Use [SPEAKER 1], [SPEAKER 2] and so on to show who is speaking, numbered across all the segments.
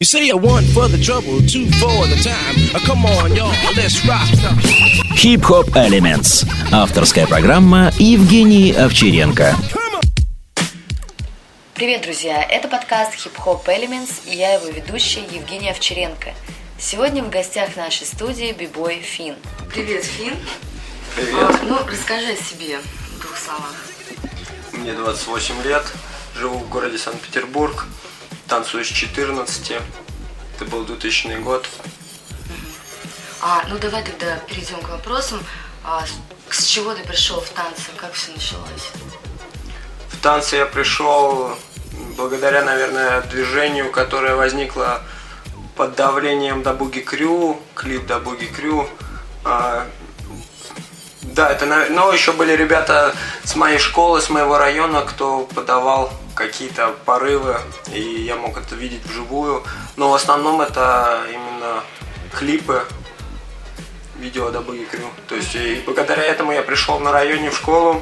[SPEAKER 1] You say you one for the trouble, two for the time. Uh, come on, y'all, let's rock.
[SPEAKER 2] Хип-хоп Elements. Авторская программа Евгений Овчаренко.
[SPEAKER 3] Привет, друзья! Это подкаст Hip Hop Elements и я его ведущая Евгения Овчаренко. Сегодня в гостях нашей студии бибой Фин. Привет, Фин.
[SPEAKER 4] Привет.
[SPEAKER 3] ну, расскажи о себе в двух словах.
[SPEAKER 4] Мне 28 лет, живу в городе Санкт-Петербург, танцую с 14, это был 2000 год.
[SPEAKER 3] А, ну давай тогда перейдем к вопросам. А, с- с чего ты пришел в танцы? Как все началось?
[SPEAKER 4] В танцы я пришел благодаря, наверное, движению, которое возникло под давлением Дабуги Крю, клип Дабуги Крю. Да, это, ну, еще были ребята с моей школы, с моего района, кто подавал какие-то порывы, и я мог это видеть вживую. Но в основном это именно клипы, видео Дабуги Крю. То есть, и благодаря этому я пришел на районе в школу,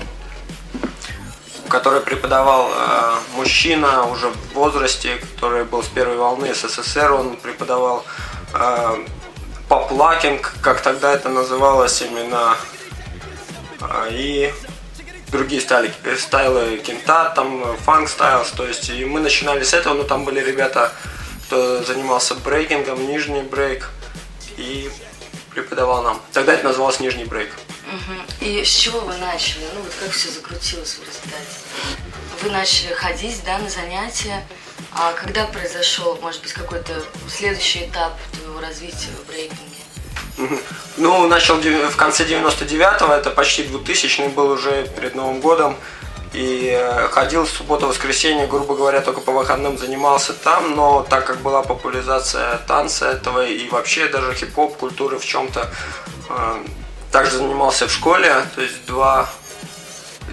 [SPEAKER 4] в которой преподавал э, мужчина уже в возрасте, который был с первой волны СССР, он преподавал э, поплакинг, как тогда это называлось именно, и другие стали стайлы кента, там фанк стайлс, то есть и мы начинали с этого, но там были ребята, кто занимался брейкингом, нижний брейк, и преподавал нам. Тогда это называлось нижний брейк.
[SPEAKER 3] Мгм. И с чего вы начали? Ну вот как все закрутилось в результате? Вы начали ходить, да, на занятия. А когда произошел, может быть, какой-то следующий этап твоего развития в брейкинге?
[SPEAKER 4] Ну, начал в конце 99-го, это почти 2000 был уже перед Новым годом. И э, ходил в субботу-воскресенье, грубо говоря, только по выходным занимался там, но так как была популяризация танца этого и вообще даже хип-хоп культуры в чем-то, э, также занимался в школе, то есть два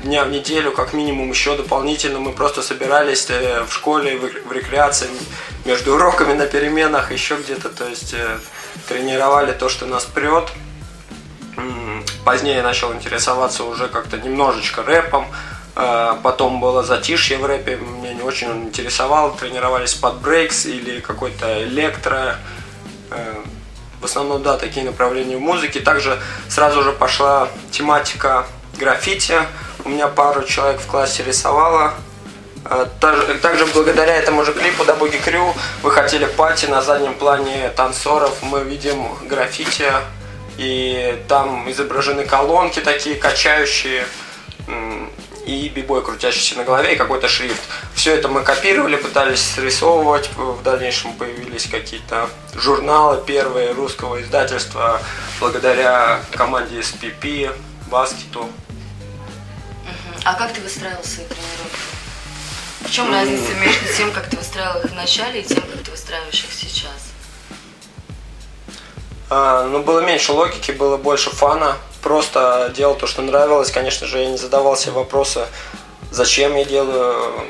[SPEAKER 4] дня в неделю, как минимум еще дополнительно мы просто собирались э, в школе, в рек- в рекреации, между уроками на переменах, еще где-то, то есть тренировали то, что нас прет. Позднее начал интересоваться уже как-то немножечко рэпом, Э, потом было затишье в рэпе, меня не очень он интересовал, тренировались под брейкс или какой-то электро, Э, в основном, да, такие направления в музыке. Также сразу же пошла тематика граффити. У меня пару человек в классе рисовало. Таж- Также благодаря этому же клипу Дабуги Крю вы хотели пати на заднем плане танцоров. Мы видим граффити, и там изображены колонки такие качающие, и бибой, крутящийся на голове, и какой-то шрифт. Все это мы копировали, пытались срисовывать. В дальнейшем появились какие-то журналы первые русского издательства благодаря команде SPP, Баскету.
[SPEAKER 3] А как ты выстраивал свои тренировки? В чем разница между тем, как ты выстраивал их в начале, и тем, как ты выстраиваешь их сейчас?
[SPEAKER 4] А, ну, было меньше логики, было больше фана. Просто делал то, что нравилось. Конечно же, я не задавал себе вопросы, зачем я делаю,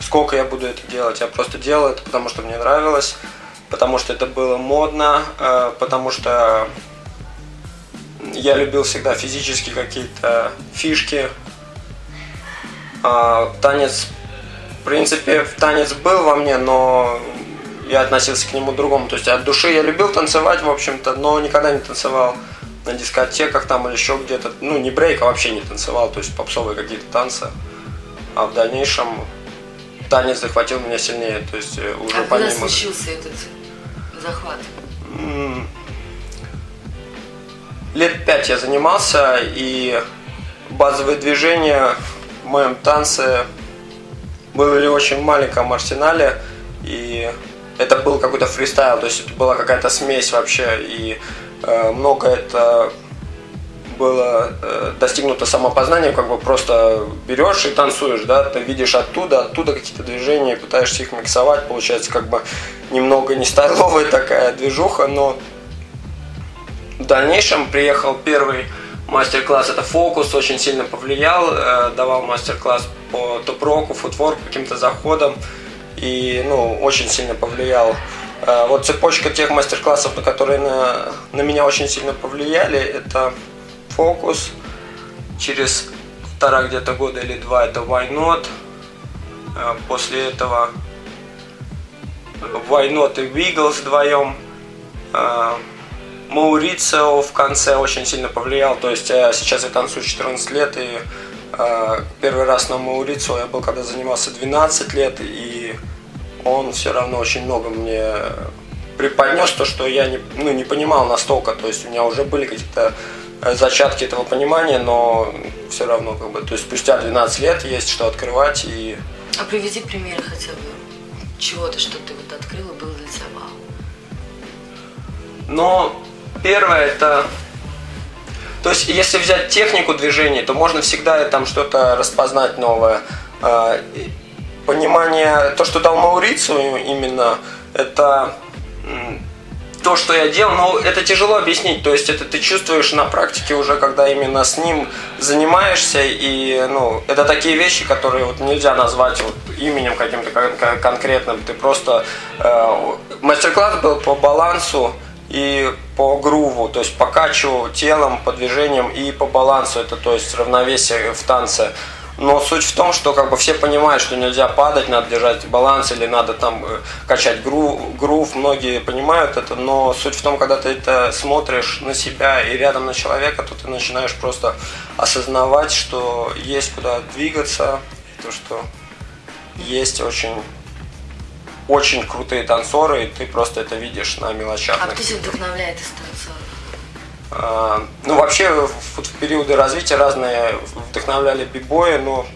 [SPEAKER 4] сколько я буду это делать. Я просто делал это, потому что мне нравилось, потому что это было модно, э, потому что я любил всегда физические какие-то фишки. А, танец, в принципе, танец был во мне, но я относился к нему другому. То есть от души я любил танцевать, в общем-то, но никогда не танцевал на дискотеках там или еще где-то. Ну, не брейк, а вообще не танцевал, то есть попсовые какие-то танцы. А в дальнейшем танец захватил меня сильнее, то есть э, уже
[SPEAKER 3] а когда
[SPEAKER 4] помимо...
[SPEAKER 3] случился этот захват?
[SPEAKER 4] Лет пять я занимался, и базовые движения в моем танце были в очень маленьком арсенале, и это был какой-то фристайл, то есть это была какая-то смесь вообще, и э, много это было э, достигнуто самопознанием, как бы просто берешь и танцуешь, да, ты видишь оттуда, оттуда какие-то движения, пытаешься их миксовать, получается как бы немного не стайловая такая движуха, но в дальнейшем приехал первый мастер-класс, это фокус, очень сильно повлиял, э, давал мастер-класс по топ-року, футворк, каким-то заходам, и, ну, очень сильно повлиял. Э, Вот цепочка тех мастер-классов, которые на, на меня очень сильно повлияли, это фокус, через полтора где-то года или два это Why Not, Э, после этого Вайнот и Виглс вдвоем. Э, Маурицио в конце очень сильно повлиял. То есть я сейчас я танцую 14 лет, и э, первый раз на Маурицио я был, когда занимался 12 лет, и он все равно очень много мне преподнес то, что я не, ну, не понимал настолько. То есть у меня уже были какие-то зачатки этого понимания, но все равно как бы, то есть спустя 12 лет есть что открывать и...
[SPEAKER 3] А приведи пример хотя бы чего-то, что ты вот открыл и был для тебя вау.
[SPEAKER 4] Но первое это то есть, если взять технику движения, то можно всегда там что-то распознать новое. А, понимание, то, что дал Маурицию именно, это то, что я делал, но это тяжело объяснить. То есть это ты чувствуешь на практике уже, когда именно с ним занимаешься. И ну, это такие вещи, которые вот нельзя назвать вот именем каким-то конкретным. Ты просто... Э, мастер-класс был по балансу и по груву, то есть покачивал телом, по движениям и по балансу. Это то есть равновесие в танце. Но суть в том, что как бы все понимают, что нельзя падать, надо держать баланс или надо там э, качать грув, грув. Многие понимают это, но суть в том, когда ты это смотришь на себя и рядом на человека, то ты начинаешь просто осознавать, что есть куда двигаться, то, что есть очень очень крутые танцоры, и ты просто это видишь на мелочах.
[SPEAKER 3] А кто тебя вдохновляет из танцоров?
[SPEAKER 4] А, ну, вообще, в, в периоды развития разные вдохновляли бибои, но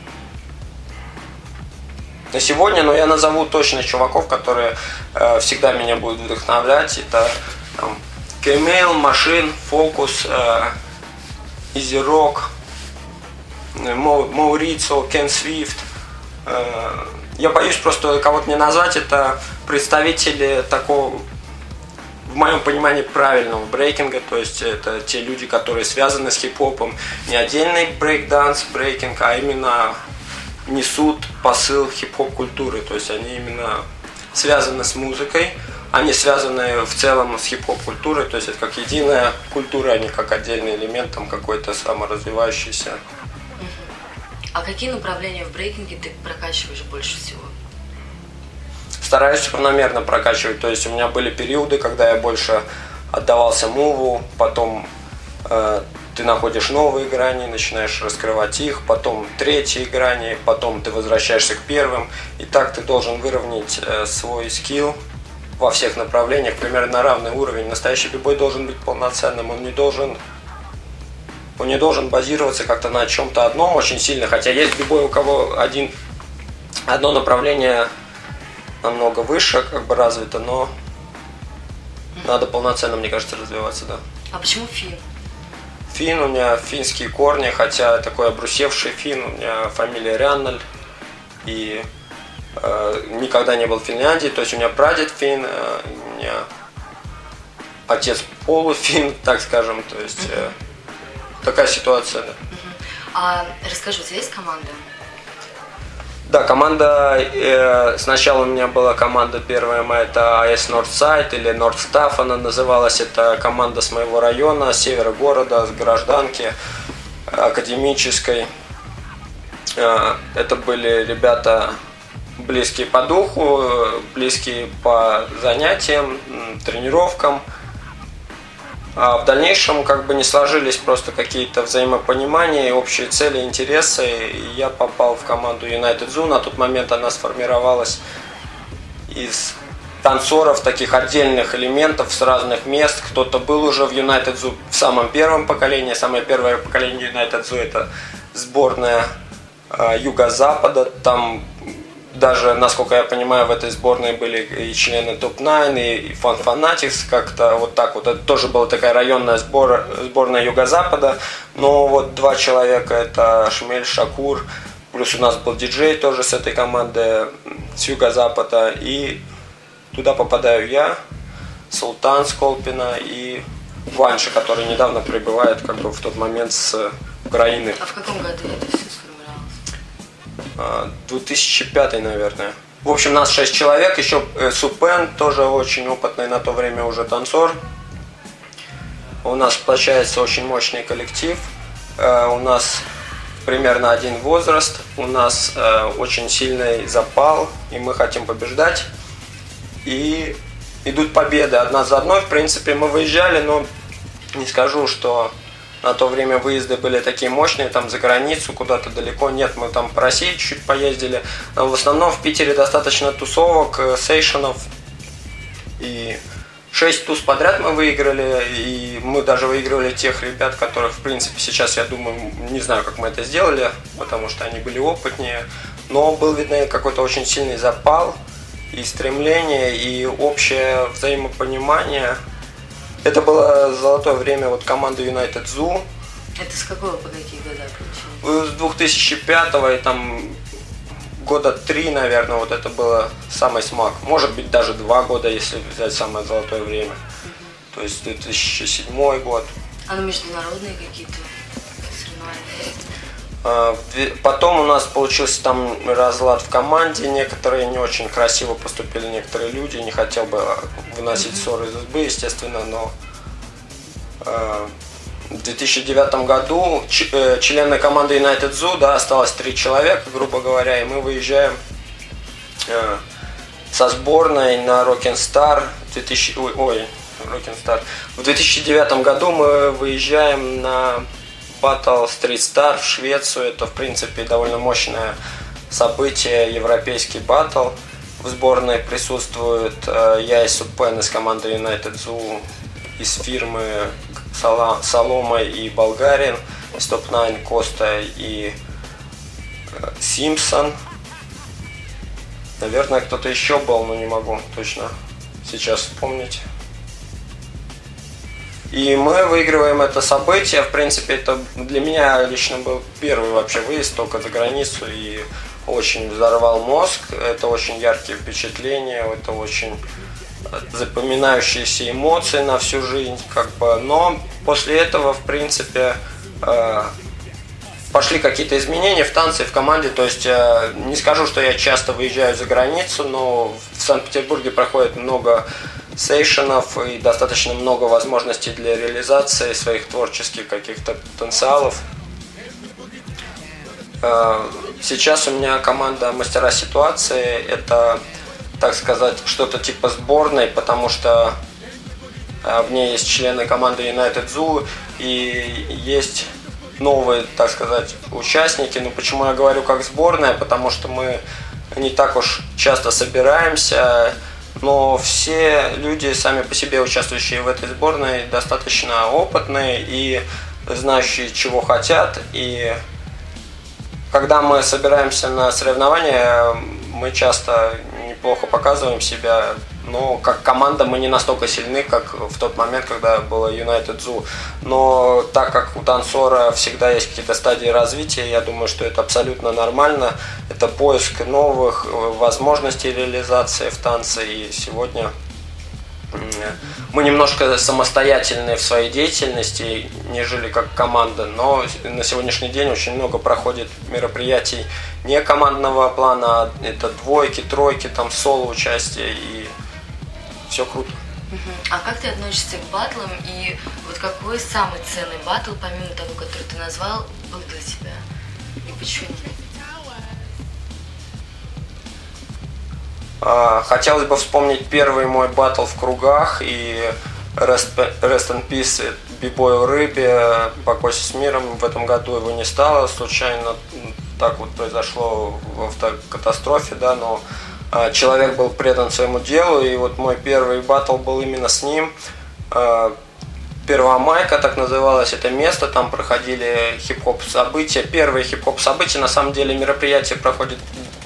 [SPEAKER 4] на сегодня, но я назову точно чуваков, которые э, всегда меня будут вдохновлять. Это там, Кемейл, Машин, Фокус, э, Easy Roc, Маурицо, Ken Swift. Э, я боюсь просто кого-то не назвать. Это представители такого в моем понимании правильного брейкинга, то есть это те люди, которые связаны с хип-хопом, не отдельный брейк-данс, брейкинг, а именно несут посыл хип-хоп культуры, то есть они именно связаны с музыкой, они связаны в целом с хип-хоп культурой, то есть это как единая культура, а не как отдельный элемент там какой-то саморазвивающийся.
[SPEAKER 3] А какие направления в брейкинге ты прокачиваешь больше всего?
[SPEAKER 4] стараюсь равномерно прокачивать. То есть у меня были периоды, когда я больше отдавался муву, потом э, ты находишь новые грани, начинаешь раскрывать их, потом третьи грани, потом ты возвращаешься к первым. И так ты должен выровнять э, свой скилл во всех направлениях примерно на равный уровень. Настоящий бибой должен быть полноценным, он не должен он не должен базироваться как-то на чем-то одном очень сильно, хотя есть бибой, у кого один, одно направление намного выше, как бы развито, но надо полноценно, мне кажется, развиваться, да.
[SPEAKER 3] А почему фин?
[SPEAKER 4] Фин, у меня финские корни, хотя такой обрусевший фин, у меня фамилия Ряннель, и э, никогда не был в Финляндии, то есть у меня прадед фин, э, у меня отец полуфин, так скажем, то есть э, такая ситуация, да.
[SPEAKER 3] А расскажи, у тебя есть команда?
[SPEAKER 4] Да, команда, э, сначала у меня была команда первая моя, это АС Нордсайд или Нордстаф она называлась, это команда с моего района, с севера города, с гражданки академической. Э, это были ребята близкие по духу, близкие по занятиям, тренировкам – а в дальнейшем как бы не сложились просто какие-то взаимопонимания, общие цели, интересы. И я попал в команду United Zoo. На тот момент она сформировалась из танцоров, таких отдельных элементов с разных мест. Кто-то был уже в United Zoo в самом первом поколении. Самое первое поколение United Zoo это сборная э, Юго-Запада. Там даже, насколько я понимаю, в этой сборной были и члены топ-9, и Фан Фанатикс, как-то вот так вот. Это тоже была такая районная сбор, сборная Юго-Запада. Но вот два человека, это Шмель Шакур, плюс у нас был диджей тоже с этой команды с Юго-Запада. И туда попадаю я, Султан Сколпина и Ванша, который недавно прибывает как бы в тот момент с Украины.
[SPEAKER 3] А в каком году это все
[SPEAKER 4] 2005, а, наверное. В общем, нас 6 человек, еще э, Супен, тоже очень опытный на то время уже танцор. У нас получается очень мощный коллектив. Э, у нас примерно один возраст, у нас э, очень сильный запал, и мы хотим побеждать. и идут победы одна за одной. В принципе, мы выезжали, но не скажу, что на то время выезды были такие мощные, там за границу, куда-то далеко. Нет, мы там по России чуть-чуть поездили. В основном в Питере достаточно тусовок, э, сейшенов. И шесть туз подряд мы выиграли, и мы даже выигрывали тех ребят, которых, в принципе, сейчас, я думаю, не знаю, как мы это сделали, потому что они были опытнее. Но был видно какой-то очень сильный запал и стремление, и общее взаимопонимание – это было золотое время вот команды United Zoo.
[SPEAKER 3] Это с какого по какие года получилось?
[SPEAKER 4] С 2005 и там года три, наверное, вот это было самый смак. Может быть, даже два года, если взять самое золотое время. То есть 2007 год.
[SPEAKER 3] А ну международные какие-то соревнования
[SPEAKER 4] потом у нас получился там разлад в команде, некоторые не очень красиво поступили некоторые люди, не хотел бы выносить ссоры из избы, естественно, но э, в 2009 году э, члены команды United Zoo, да, осталось три человека, грубо говоря, и мы выезжаем со сборной на Rock'n'Star 2000, ой, ой Rock'n'Star. В 2009 году мы выезжаем на Battle Street Star в Швецию. Это, в принципе, довольно мощное событие, европейский батл. В сборной присутствуют э, я и Супен из команды United Zoo, из фирмы Солома и Болгарин, из топ-9 Коста и э, Симпсон. Наверное, кто-то еще был, но не могу точно сейчас вспомнить. И мы выигрываем это событие. В принципе, это для меня лично был первый вообще выезд только за границу и очень взорвал мозг. Это очень яркие впечатления, это очень запоминающиеся эмоции на всю жизнь, как бы. Но после этого, в принципе, э, пошли какие-то изменения в танце, в команде. То есть э, не скажу, что я часто выезжаю за границу, но в Санкт-Петербурге проходит много сейшенов и достаточно много возможностей для реализации своих творческих каких-то потенциалов. Э, сейчас у меня команда мастера ситуации. Это, так сказать, что-то типа сборной, потому что э, в ней есть члены команды United Zoo и есть новые, так сказать, участники. Но почему я говорю как сборная? Потому что мы не так уж часто собираемся, но все люди, сами по себе участвующие в этой сборной, достаточно опытные и знающие, чего хотят. И когда мы собираемся на соревнования, мы часто неплохо показываем себя, но как команда мы не настолько сильны, как в тот момент, когда было United Zoo. Но так как у танцора всегда есть какие-то стадии развития, я думаю, что это абсолютно нормально. Это поиск новых возможностей реализации в танце. И сегодня мы немножко самостоятельны в своей деятельности, нежели как команда, но на сегодняшний день очень много проходит мероприятий не командного плана, а это двойки, тройки, там соло участие и все круто.
[SPEAKER 3] А как ты относишься к батлам и вот какой самый ценный батл, помимо того, который ты назвал, был для тебя? И почему?
[SPEAKER 4] А, хотелось бы вспомнить первый мой батл в кругах и Rest, Rest in Peace Бибою Рыбе, покойся с миром. В этом году его не стало, случайно так вот произошло в автокатастрофе, да, но человек был предан своему делу, и вот мой первый батл был именно с ним. А, Первомайка, так называлось это место, там проходили хип-хоп события. Первые хип-хоп события, на самом деле мероприятие проходит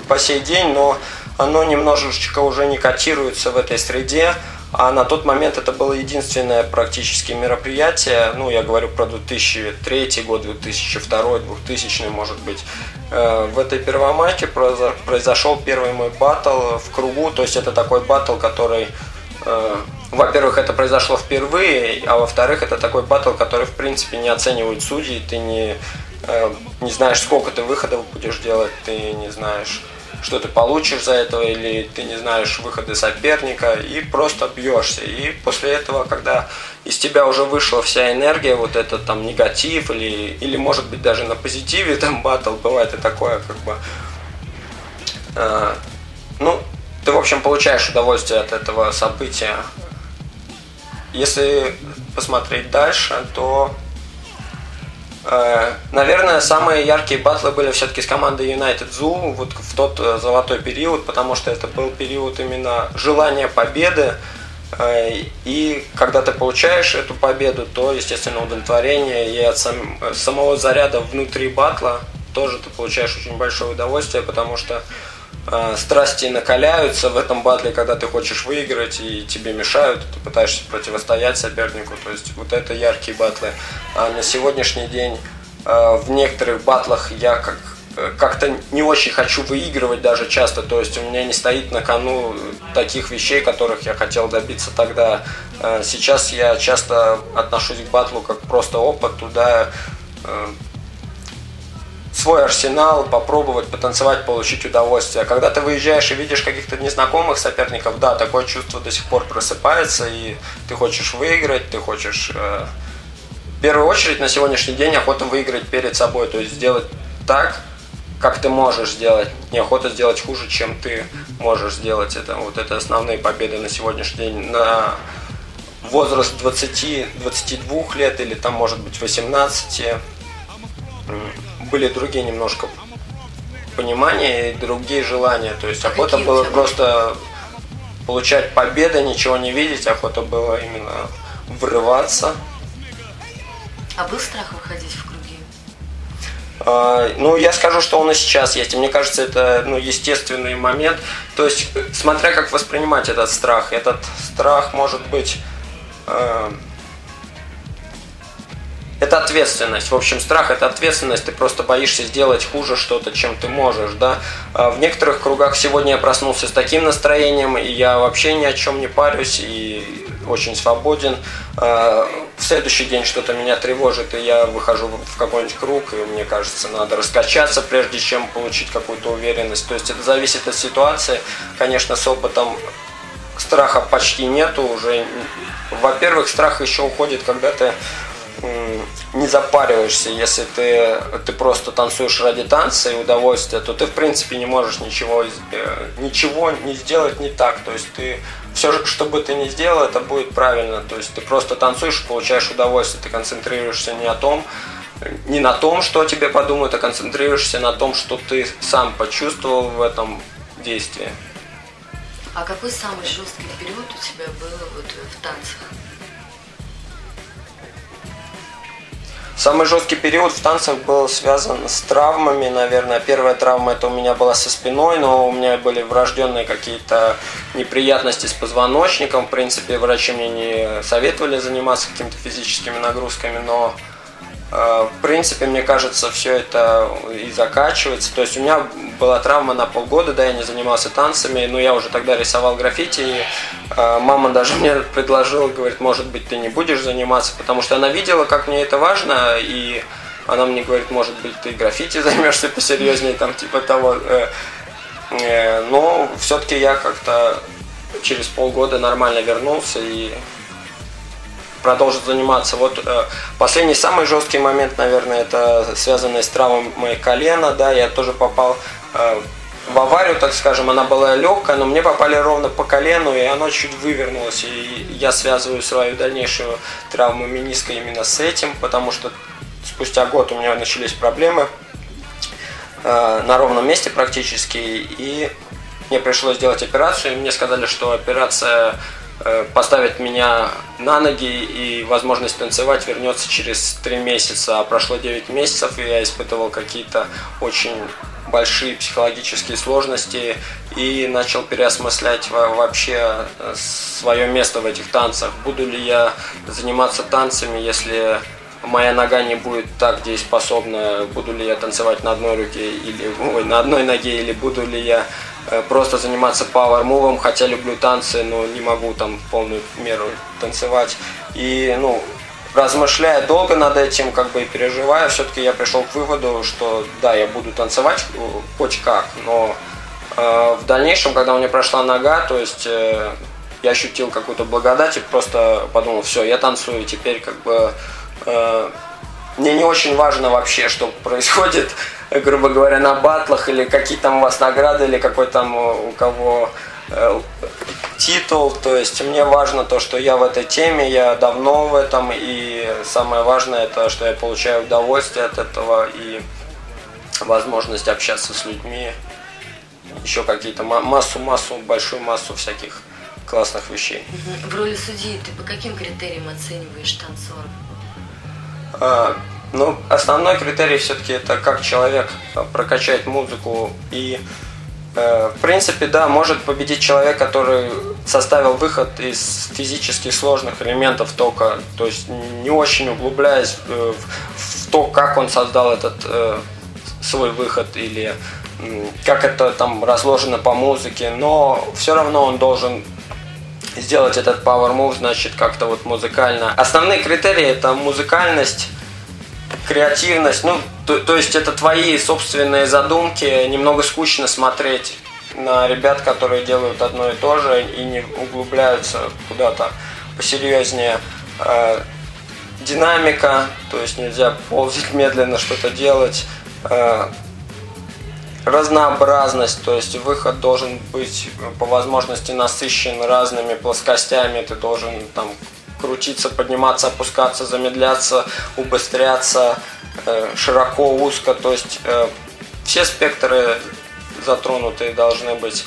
[SPEAKER 4] по сей день, но оно немножечко уже не котируется в этой среде. А на тот момент это было единственное практически мероприятие, ну, я говорю про 2003 год, 2002, 2000, может быть. Э, в этой первомайке произошел первый мой батл в кругу, то есть это такой батл, который, э, во-первых, это произошло впервые, а во-вторых, это такой батл, который, в принципе, не оценивают судьи, ты не, э, не знаешь, сколько ты выходов будешь делать, ты не знаешь что ты получишь за это, или ты не знаешь выходы соперника, и просто бьешься. И после этого, когда из тебя уже вышла вся энергия, вот этот там негатив, или, или может быть даже на позитиве там батл, бывает и такое, как бы, э, ну, ты, в общем, получаешь удовольствие от этого события. Если посмотреть дальше, то, наверное, самые яркие батлы были все-таки с командой United Zoo вот в тот э, золотой период, потому что это был период именно желания победы. Э, и когда ты получаешь эту победу, то, естественно, удовлетворение и от сам, самого заряда внутри батла тоже ты получаешь очень большое удовольствие, потому что э, страсти накаляются в этом батле, когда ты хочешь выиграть и тебе мешают, ты пытаешься противостоять сопернику. То есть вот это яркие батлы. А на сегодняшний день э, в некоторых батлах я как э, как-то не очень хочу выигрывать даже часто, то есть у меня не стоит на кону таких вещей, которых я хотел добиться тогда. Э, сейчас я часто отношусь к батлу как просто опыт, туда э, свой арсенал, попробовать, потанцевать, получить удовольствие. Когда ты выезжаешь и видишь каких-то незнакомых соперников, да, такое чувство до сих пор просыпается, и ты хочешь выиграть, ты хочешь... Э, в первую очередь на сегодняшний день охота выиграть перед собой, то есть сделать так, как ты можешь сделать. Неохота сделать хуже, чем ты можешь сделать. Это вот это основные победы на сегодняшний день. На возраст 20-22 лет или там может быть 18 были другие немножко понимания и другие желания. То есть охота было просто получать победы, ничего не видеть, охота было именно врываться.
[SPEAKER 3] А был страх выходить в круги?
[SPEAKER 4] А, ну, я скажу, что он и сейчас есть. И мне кажется, это ну, естественный момент. То есть, смотря как воспринимать этот страх. Этот страх может быть э, это ответственность. В общем, страх – это ответственность. Ты просто боишься сделать хуже что-то, чем ты можешь, да. А в некоторых кругах сегодня я проснулся с таким настроением, и я вообще ни о чем не парюсь, и очень свободен. А в следующий день что-то меня тревожит, и я выхожу в какой-нибудь круг, и мне кажется, надо раскачаться, прежде чем получить какую-то уверенность. То есть это зависит от ситуации. Конечно, с опытом страха почти нету уже. Во-первых, страх еще уходит, когда ты не запариваешься, если ты, ты просто танцуешь ради танца и удовольствия, то ты в принципе не можешь ничего, э, ничего не сделать не так. То есть ты все, что бы ты ни сделал, это будет правильно. То есть ты просто танцуешь, получаешь удовольствие, ты концентрируешься не о том, не на том, что тебе подумают, а концентрируешься на том, что ты сам почувствовал в этом действии.
[SPEAKER 3] А какой самый жесткий период у тебя был вот в танцах?
[SPEAKER 4] Самый жесткий период в танцах был связан с травмами, наверное. Первая травма это у меня была со спиной, но у меня были врожденные какие-то неприятности с позвоночником. В принципе, врачи мне не советовали заниматься какими-то физическими нагрузками, но в принципе, мне кажется, все это и закачивается. То есть у меня была травма на полгода, да, я не занимался танцами, но я уже тогда рисовал граффити. И, э, мама даже мне предложила, говорит, может быть, ты не будешь заниматься, потому что она видела, как мне это важно, и она мне говорит, может быть, ты граффити займешься посерьезнее, там, типа того. Э, но все-таки я как-то через полгода нормально вернулся и продолжит заниматься. Вот э, последний самый жесткий момент, наверное, это связанный с травмой колена. Да, я тоже попал э, в аварию, так скажем, она была легкая, но мне попали ровно по колену, и оно чуть вывернулось. И я связываю свою дальнейшую травму мениска именно с этим, потому что спустя год у меня начались проблемы э, на ровном месте практически, и мне пришлось сделать операцию, и мне сказали, что операция Э, поставит меня на ноги и возможность танцевать вернется через три месяца. А прошло 9 месяцев, и я испытывал какие-то очень большие психологические сложности и начал переосмыслять вообще э, свое место в этих танцах. Буду ли я заниматься танцами, если моя нога не будет так дееспособна, буду ли я танцевать на одной руке или ой, на одной ноге, или буду ли я просто заниматься power move, хотя люблю танцы, но не могу там в полную меру танцевать. И, ну, размышляя долго над этим, как бы и переживая, все-таки я пришел к выводу, что да, я буду танцевать э, хоть как, но э, в дальнейшем, когда у меня прошла нога, то есть э, я ощутил какую-то благодать и просто подумал, все, я танцую, теперь как бы э, мне не очень важно вообще, что происходит, грубо говоря, на батлах, или какие там у вас награды, или какой там у кого э, титул, то есть мне важно то, что я в этой теме, я давно в этом, и самое важное это, что я получаю удовольствие от этого и возможность общаться с людьми, еще какие-то массу-массу, большую массу всяких классных вещей.
[SPEAKER 3] В роли судьи ты по каким критериям оцениваешь танцора?
[SPEAKER 4] Ну, основной критерий все-таки это как человек прокачает музыку. И э, в принципе, да, может победить человек, который составил выход из физически сложных элементов тока, то есть не очень углубляясь в, в то, как он создал этот э, свой выход или как это там разложено по музыке, но все равно он должен сделать этот power move, значит, как-то вот музыкально. Основные критерии это музыкальность, креативность, ну, то, то есть это твои собственные задумки, немного скучно смотреть на ребят, которые делают одно и то же и не углубляются куда-то посерьезнее. Э, динамика, то есть нельзя ползать медленно что-то делать. Э, разнообразность, то есть выход должен быть по возможности насыщен разными плоскостями, ты должен там крутиться, подниматься, опускаться, замедляться, убыстряться, э, широко, узко, то есть э, все спектры затронутые должны быть.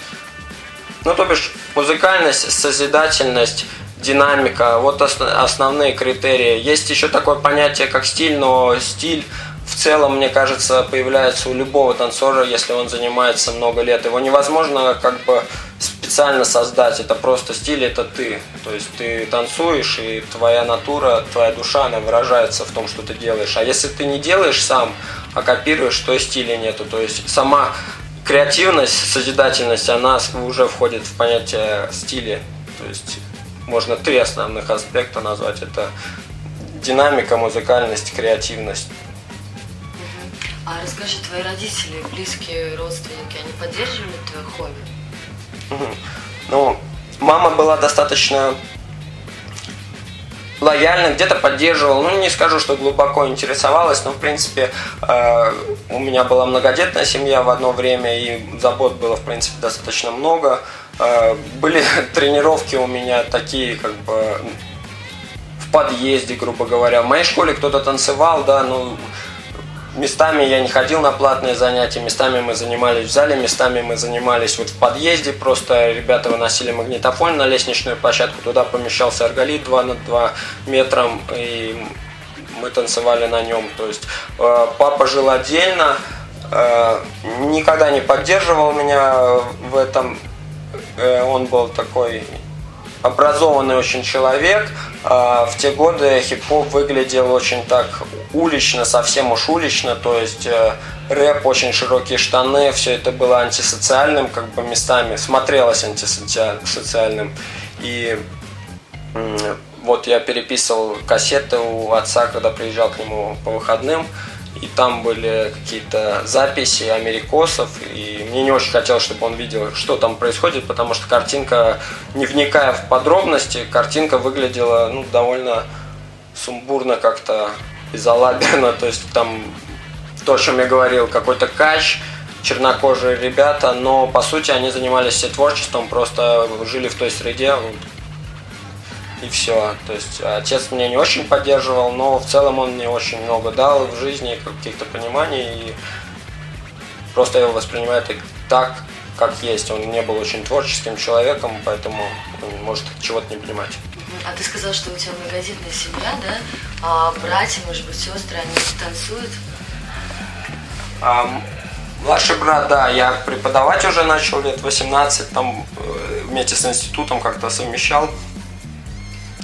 [SPEAKER 4] Ну, то бишь, музыкальность, созидательность, динамика, вот основные критерии. Есть еще такое понятие, как стиль, но стиль в целом, мне кажется, появляется у любого танцора, если он занимается много лет. Его невозможно как бы специально создать. Это просто стиль, это ты. То есть ты танцуешь, и твоя натура, твоя душа, она выражается в том, что ты делаешь. А если ты не делаешь сам, а копируешь, то и стиля нету. То есть сама креативность, созидательность, она уже входит в понятие стиля. То есть можно три основных аспекта назвать. Это динамика, музыкальность, креативность.
[SPEAKER 3] А расскажи, твои родители, близкие родственники, они поддерживают твое хобби?
[SPEAKER 4] Ну, мама была достаточно лояльно, где-то поддерживала. Ну, не скажу, что глубоко интересовалась, но, в принципе, э, у меня была многодетная семья в одно время, и забот было, в принципе, достаточно много. Э, были тренировки у меня такие, как бы, в подъезде, грубо говоря. В моей школе кто-то танцевал, да, ну, Местами я не ходил на платные занятия, местами мы занимались в зале, местами мы занимались вот в подъезде. Просто ребята выносили магнитофон на лестничную площадку, туда помещался арголит 2 на 2 метром, и мы танцевали на нем. То есть э, папа жил отдельно, э, никогда не поддерживал меня в этом. Э, он был такой образованный очень человек. А, в те годы хип-хоп выглядел очень так улично, совсем уж улично, то есть э, рэп, очень широкие штаны, все это было антисоциальным, как бы местами. Смотрелось антисоциальным. И вот я переписывал кассеты у отца, когда приезжал к нему по выходным. И там были какие-то записи америкосов, и мне не очень хотелось, чтобы он видел, что там происходит, потому что картинка, не вникая в подробности, картинка выглядела ну, довольно сумбурно как-то изолаберно, то есть там то, о чем я говорил, какой-то кач, чернокожие ребята, но по сути они занимались все творчеством, просто жили в той среде, и все. То есть отец меня не очень поддерживал, но в целом он мне очень много дал в жизни, каких-то пониманий, и просто я его воспринимаю так, как есть. Он не был очень творческим человеком, поэтому он может чего-то не понимать.
[SPEAKER 3] А ты сказал, что у тебя многодетная семья, да? А братья, может быть, сестры, они танцуют?
[SPEAKER 4] А, младший брат, да, я преподавать уже начал лет 18, там э, вместе с институтом как-то совмещал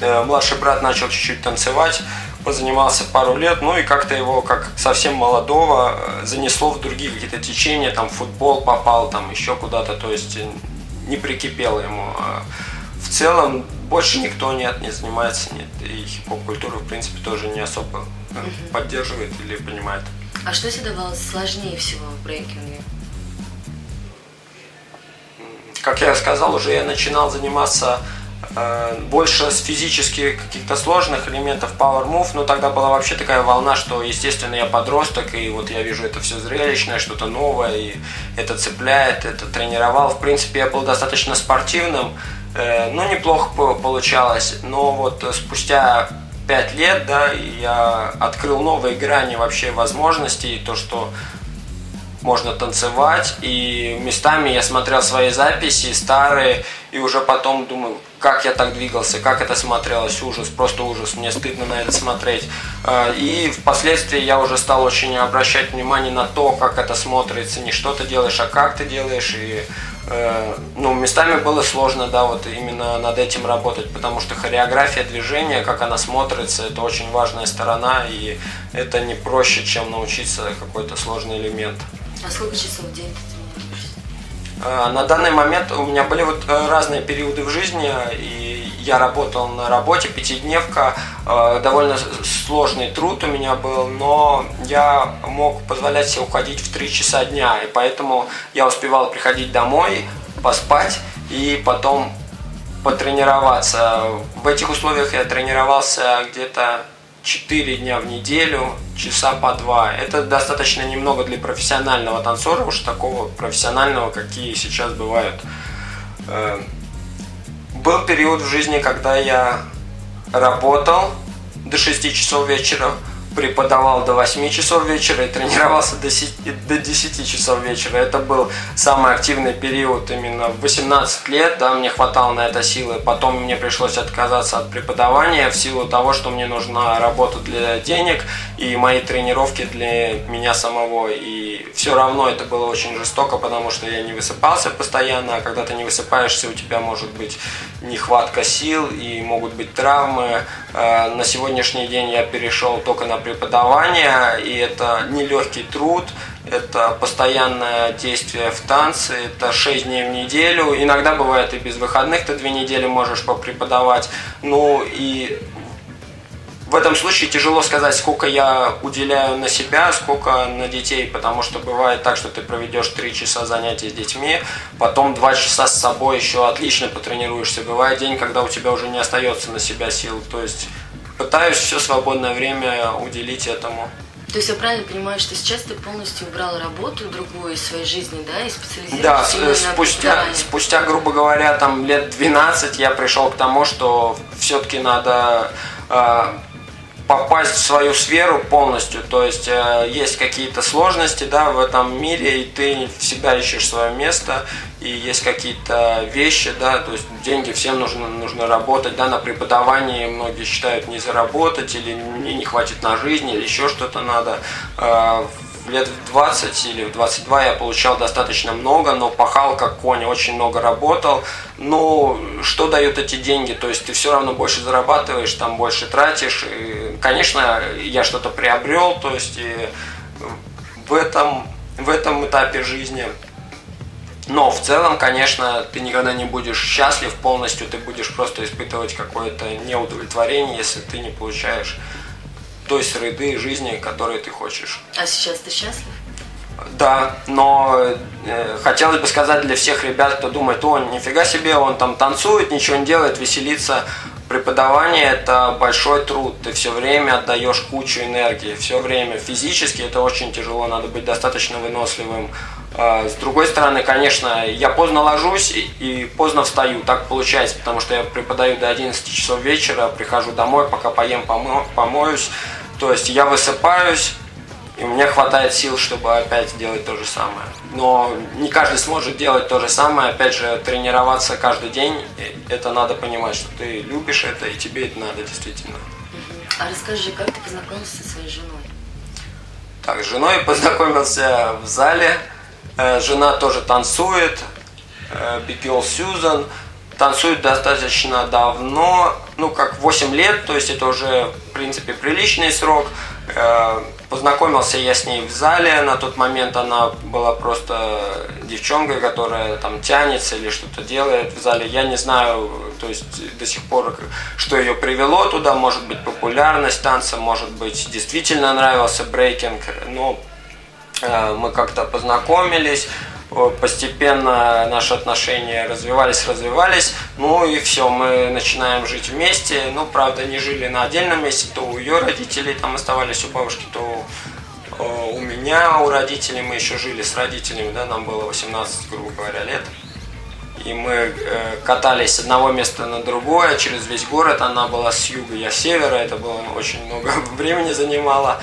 [SPEAKER 4] Э, младший брат начал чуть-чуть танцевать, позанимался пару лет, ну и как-то его, как совсем молодого, э, занесло в другие какие-то течения, там футбол попал, там еще куда-то, то есть не прикипело ему. В целом больше никто нет, не занимается, нет, и хип-хоп-культура, в принципе, тоже не особо поддерживает или понимает.
[SPEAKER 3] А что тебе давалось сложнее всего в брейкинге?
[SPEAKER 4] Как я сказал, уже я начинал заниматься Э, больше с физически каких-то сложных элементов Power Move, но тогда была вообще такая волна, что, естественно, я подросток, и вот я вижу это все зрелищное, что-то новое, и это цепляет, это тренировал. В принципе, я был достаточно спортивным, ну, неплохо получалось, но вот спустя пять лет, да, я открыл новые грани вообще возможностей, то, что можно танцевать, и местами я смотрел свои записи старые, и уже потом думаю, как я так двигался, как это смотрелось, ужас, просто ужас, мне стыдно на это смотреть. А, и впоследствии я уже стал очень обращать внимание на то, как это смотрится, не что ты делаешь, а как ты делаешь, и э, ну, местами было сложно, да, вот именно над этим работать, потому что хореография движения, как она смотрится, это очень важная сторона, и это не проще, чем научиться какой-то сложный элемент.
[SPEAKER 3] А сколько часов в день ты тренируешься?
[SPEAKER 4] А, на данный момент у меня были вот э, разные периоды в жизни, и я работал на работе, пятидневка, э, довольно сложный труд у меня был, но я мог позволять себе уходить в три часа дня, и поэтому я успевал приходить домой, поспать и потом потренироваться. В этих условиях я тренировался где-то 4 дня в неделю, часа по два. Это достаточно немного для профессионального танцора, уж такого профессионального, какие сейчас бывают. Был период в жизни, когда я работал до 6 часов вечера, преподавал до 8 часов вечера и тренировался до 10, до 10 часов вечера. Это был самый активный период именно в 18 лет, да, мне хватало на это силы. Потом мне пришлось отказаться от преподавания в силу того, что мне нужна работа для денег и мои тренировки для меня самого. И все равно это было очень жестоко, потому что я не высыпался постоянно, а когда ты не высыпаешься, у тебя может быть нехватка сил и могут быть травмы. Э, на сегодняшний день я перешел только на преподавание, и это нелегкий труд, это постоянное действие в танце, это 6 дней в неделю, иногда бывает и без выходных, ты две недели можешь попреподавать, ну и в этом случае тяжело сказать, сколько я уделяю на себя, сколько на детей, потому что бывает так, что ты проведешь 3 часа занятий с детьми, потом 2 часа с собой еще отлично потренируешься. Бывает день, когда у тебя уже не остается на себя сил. То есть пытаюсь все свободное время уделить этому.
[SPEAKER 3] То есть я правильно понимаю, что сейчас ты полностью убрал работу другую из своей жизни, да, и специализируешься
[SPEAKER 4] Да, спустя, спустя, грубо говоря, там лет 12 я пришел к тому, что все-таки надо э, попасть в свою сферу полностью, то есть э, есть какие-то сложности, да, в этом мире, и ты всегда ищешь свое место, и есть какие-то вещи, да, то есть деньги всем нужно, нужно работать, да, на преподавании многие считают не заработать, или мне не хватит на жизнь, или еще что-то надо. Э, лет в 20 или в 22 я получал достаточно много, но пахал как конь, очень много работал. Но что дают эти деньги? То есть ты все равно больше зарабатываешь, там больше тратишь. И, конечно, я что-то приобрел, то есть в этом, в этом этапе жизни. Но в целом, конечно, ты никогда не будешь счастлив полностью, ты будешь просто испытывать какое-то неудовлетворение, если ты не получаешь той среды жизни, которой ты хочешь.
[SPEAKER 3] А сейчас ты счастлив?
[SPEAKER 4] Да, но э, хотелось бы сказать для всех ребят, кто думает, о, нифига себе, он там танцует, ничего не делает, веселится. Преподавание – это большой труд, ты все время отдаешь кучу энергии, все время. Физически это очень тяжело, надо быть достаточно выносливым. А, с другой стороны, конечно, я поздно ложусь и поздно встаю, так получается, потому что я преподаю до 11 часов вечера, прихожу домой, пока поем, помо помоюсь, то есть я высыпаюсь, и мне хватает сил, чтобы опять делать то же самое. Но не каждый сможет делать то же самое. Опять же, тренироваться каждый день, это надо понимать, что ты любишь это, и тебе это надо действительно.
[SPEAKER 3] А расскажи, как ты познакомился со своей женой?
[SPEAKER 4] Так, с женой познакомился в зале. Э, жена тоже танцует. Бикел Сьюзан танцует достаточно давно, ну как 8 лет, то есть это уже в принципе приличный срок. Познакомился я с ней в зале, на тот момент она была просто девчонкой, которая там тянется или что-то делает в зале. Я не знаю, то есть до сих пор, что ее привело туда, может быть популярность танца, может быть действительно нравился брейкинг, но э, мы как-то познакомились, постепенно наши отношения развивались, развивались. Ну и все, мы начинаем жить вместе. Ну, правда, не жили на отдельном месте, то у ее родителей там оставались у бабушки, то у меня, у родителей мы еще жили с родителями, да, нам было 18, грубо говоря, лет. И мы э, катались с одного места на другое через весь город. Она была с юга, я с севера. Это было очень много времени занимало.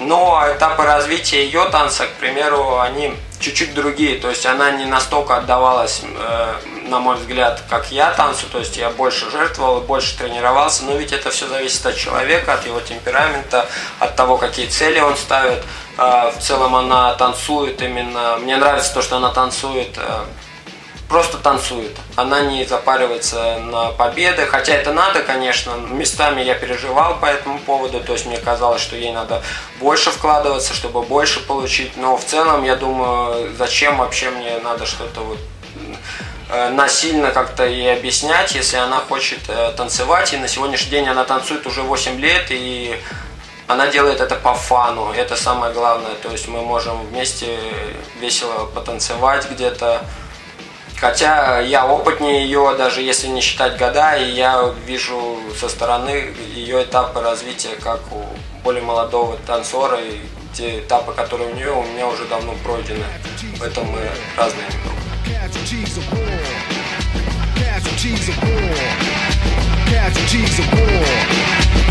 [SPEAKER 4] Но этапы развития ее танца, к примеру, они чуть-чуть другие. То есть она не настолько отдавалась, э, на мой взгляд, как я танцу. То есть я больше жертвовал, больше тренировался. Но ведь это все зависит от человека, от его темперамента, от того, какие цели он ставит. Э, в целом она танцует именно... Мне нравится то, что она танцует э, просто танцует. Она не запаривается на победы, хотя это надо, конечно. Местами я переживал по этому поводу, то есть мне казалось, что ей надо больше вкладываться, чтобы больше получить. Но в целом, я думаю, зачем вообще мне надо что-то вот э, насильно как-то ей объяснять, если она хочет э, танцевать. И на сегодняшний день она танцует уже 8 лет, и она делает это по фану. Это самое главное. То есть мы можем вместе весело потанцевать где-то. Хотя я опытнее ее, даже если не считать года, и я вижу со стороны ее этапы развития как у более молодого танцора, и те этапы, которые у нее, у меня уже давно пройдены. В этом мы разные war. Casualties of war.